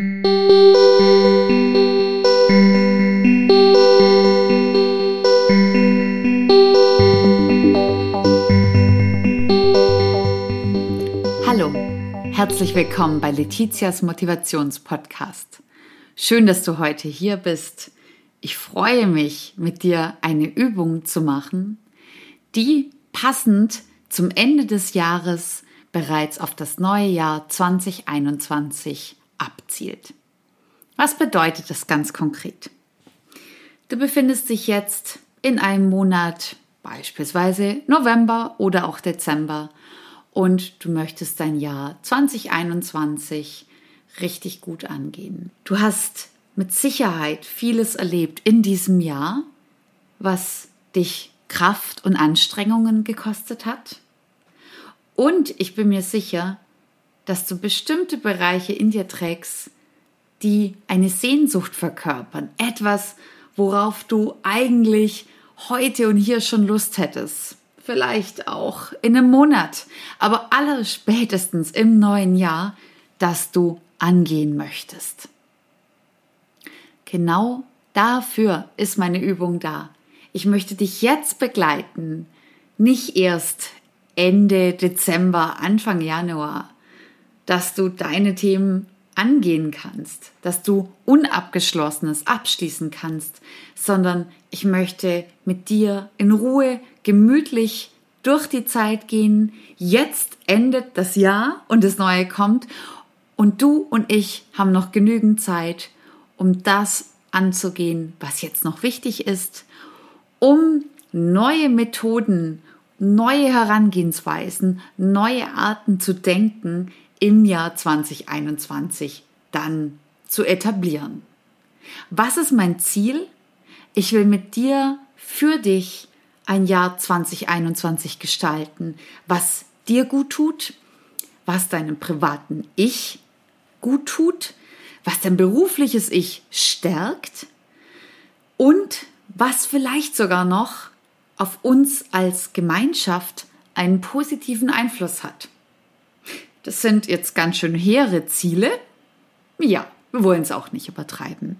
Hallo, herzlich willkommen bei Letizias Motivationspodcast. Schön, dass du heute hier bist. Ich freue mich, mit dir eine Übung zu machen, die passend zum Ende des Jahres bereits auf das neue Jahr 2021 abzielt. Was bedeutet das ganz konkret? Du befindest dich jetzt in einem Monat, beispielsweise November oder auch Dezember, und du möchtest dein Jahr 2021 richtig gut angehen. Du hast mit Sicherheit vieles erlebt in diesem Jahr, was dich Kraft und Anstrengungen gekostet hat. Und ich bin mir sicher, dass du bestimmte Bereiche in dir trägst, die eine Sehnsucht verkörpern. Etwas, worauf du eigentlich heute und hier schon Lust hättest. Vielleicht auch in einem Monat, aber aller spätestens im neuen Jahr, dass du angehen möchtest. Genau dafür ist meine Übung da. Ich möchte dich jetzt begleiten, nicht erst Ende Dezember, Anfang Januar, dass du deine Themen angehen kannst, dass du Unabgeschlossenes abschließen kannst, sondern ich möchte mit dir in Ruhe, gemütlich durch die Zeit gehen. Jetzt endet das Jahr und das neue kommt und du und ich haben noch genügend Zeit, um das anzugehen, was jetzt noch wichtig ist, um neue Methoden, neue Herangehensweisen, neue Arten zu denken im Jahr 2021 dann zu etablieren. Was ist mein Ziel? Ich will mit dir, für dich ein Jahr 2021 gestalten, was dir gut tut, was deinem privaten Ich gut tut, was dein berufliches Ich stärkt und was vielleicht sogar noch auf uns als Gemeinschaft einen positiven Einfluss hat. Das sind jetzt ganz schön hehre Ziele. Ja, wir wollen es auch nicht übertreiben.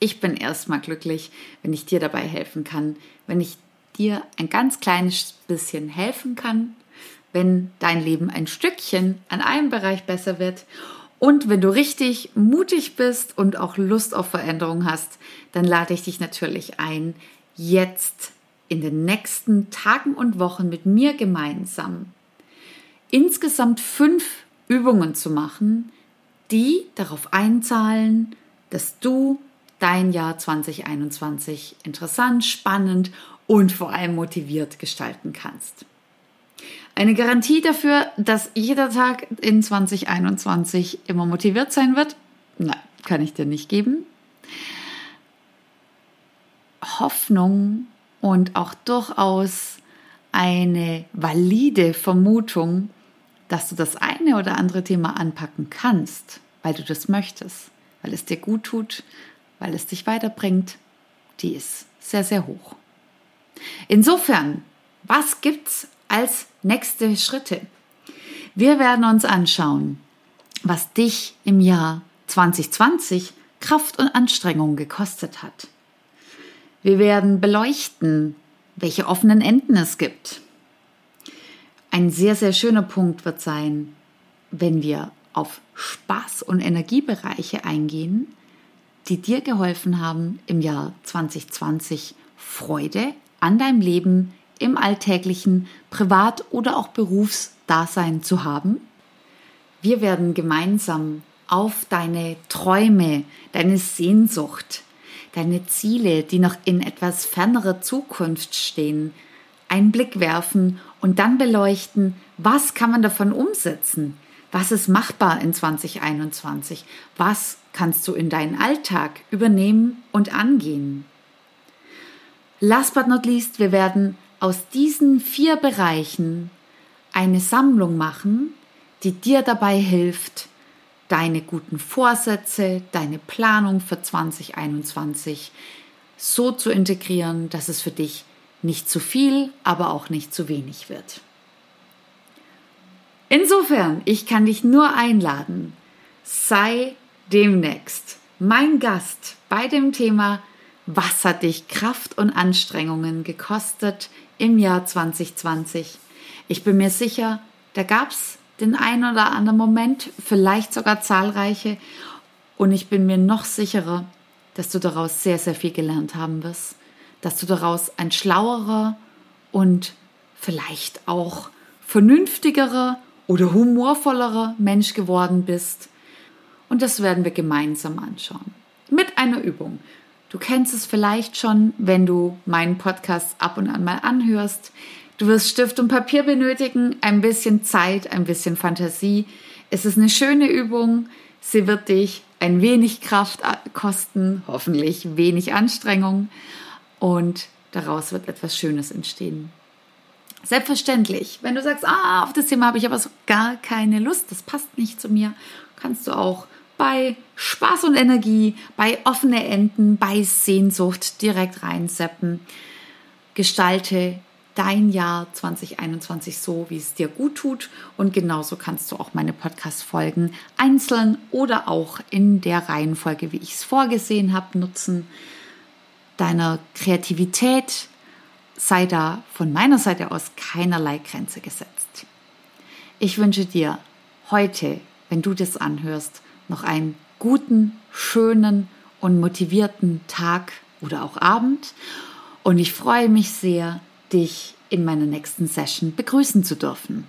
Ich bin erstmal glücklich, wenn ich dir dabei helfen kann, wenn ich dir ein ganz kleines bisschen helfen kann, wenn dein Leben ein Stückchen an einem Bereich besser wird und wenn du richtig mutig bist und auch Lust auf Veränderung hast, dann lade ich dich natürlich ein, jetzt in den nächsten Tagen und Wochen mit mir gemeinsam insgesamt fünf Übungen zu machen, die darauf einzahlen, dass du dein Jahr 2021 interessant, spannend und vor allem motiviert gestalten kannst. Eine Garantie dafür, dass jeder Tag in 2021 immer motiviert sein wird? Nein, kann ich dir nicht geben. Hoffnung und auch durchaus eine valide Vermutung, dass du das eine oder andere Thema anpacken kannst, weil du das möchtest, weil es dir gut tut, weil es dich weiterbringt, die ist sehr, sehr hoch. Insofern, was gibt's als nächste Schritte? Wir werden uns anschauen, was dich im Jahr 2020 Kraft und Anstrengung gekostet hat. Wir werden beleuchten, welche offenen Enden es gibt. Ein sehr, sehr schöner Punkt wird sein, wenn wir auf Spaß- und Energiebereiche eingehen, die dir geholfen haben, im Jahr 2020 Freude an deinem Leben im alltäglichen Privat- oder auch Berufsdasein zu haben. Wir werden gemeinsam auf deine Träume, deine Sehnsucht, deine Ziele, die noch in etwas fernerer Zukunft stehen, einen Blick werfen und dann beleuchten, was kann man davon umsetzen? Was ist machbar in 2021? Was kannst du in deinen Alltag übernehmen und angehen? Last but not least, wir werden aus diesen vier Bereichen eine Sammlung machen, die dir dabei hilft, deine guten Vorsätze, deine Planung für 2021 so zu integrieren, dass es für dich nicht zu viel, aber auch nicht zu wenig wird. Insofern, ich kann dich nur einladen, sei demnächst mein Gast bei dem Thema Was hat dich Kraft und Anstrengungen gekostet im Jahr 2020? Ich bin mir sicher, da gab es den einen oder anderen Moment, vielleicht sogar zahlreiche. Und ich bin mir noch sicherer, dass du daraus sehr, sehr viel gelernt haben wirst. Dass du daraus ein schlauerer und vielleicht auch vernünftigerer oder humorvollerer Mensch geworden bist. Und das werden wir gemeinsam anschauen. Mit einer Übung. Du kennst es vielleicht schon, wenn du meinen Podcast ab und an mal anhörst. Du wirst Stift und Papier benötigen, ein bisschen Zeit, ein bisschen Fantasie. Es ist eine schöne Übung. Sie wird dich ein wenig Kraft kosten, hoffentlich wenig Anstrengung und daraus wird etwas Schönes entstehen. Selbstverständlich, wenn du sagst, ah, auf das Thema habe ich aber so gar keine Lust, das passt nicht zu mir, kannst du auch bei Spaß und Energie, bei offene Enden, bei Sehnsucht direkt reinseppen. Gestalte dein Jahr 2021 so, wie es dir gut tut. Und genauso kannst du auch meine Podcast-Folgen einzeln oder auch in der Reihenfolge, wie ich es vorgesehen habe, nutzen. Deiner Kreativität sei da von meiner Seite aus keinerlei Grenze gesetzt. Ich wünsche dir heute, wenn du das anhörst, noch einen guten, schönen und motivierten Tag oder auch Abend. Und ich freue mich sehr, dich in meiner nächsten Session begrüßen zu dürfen.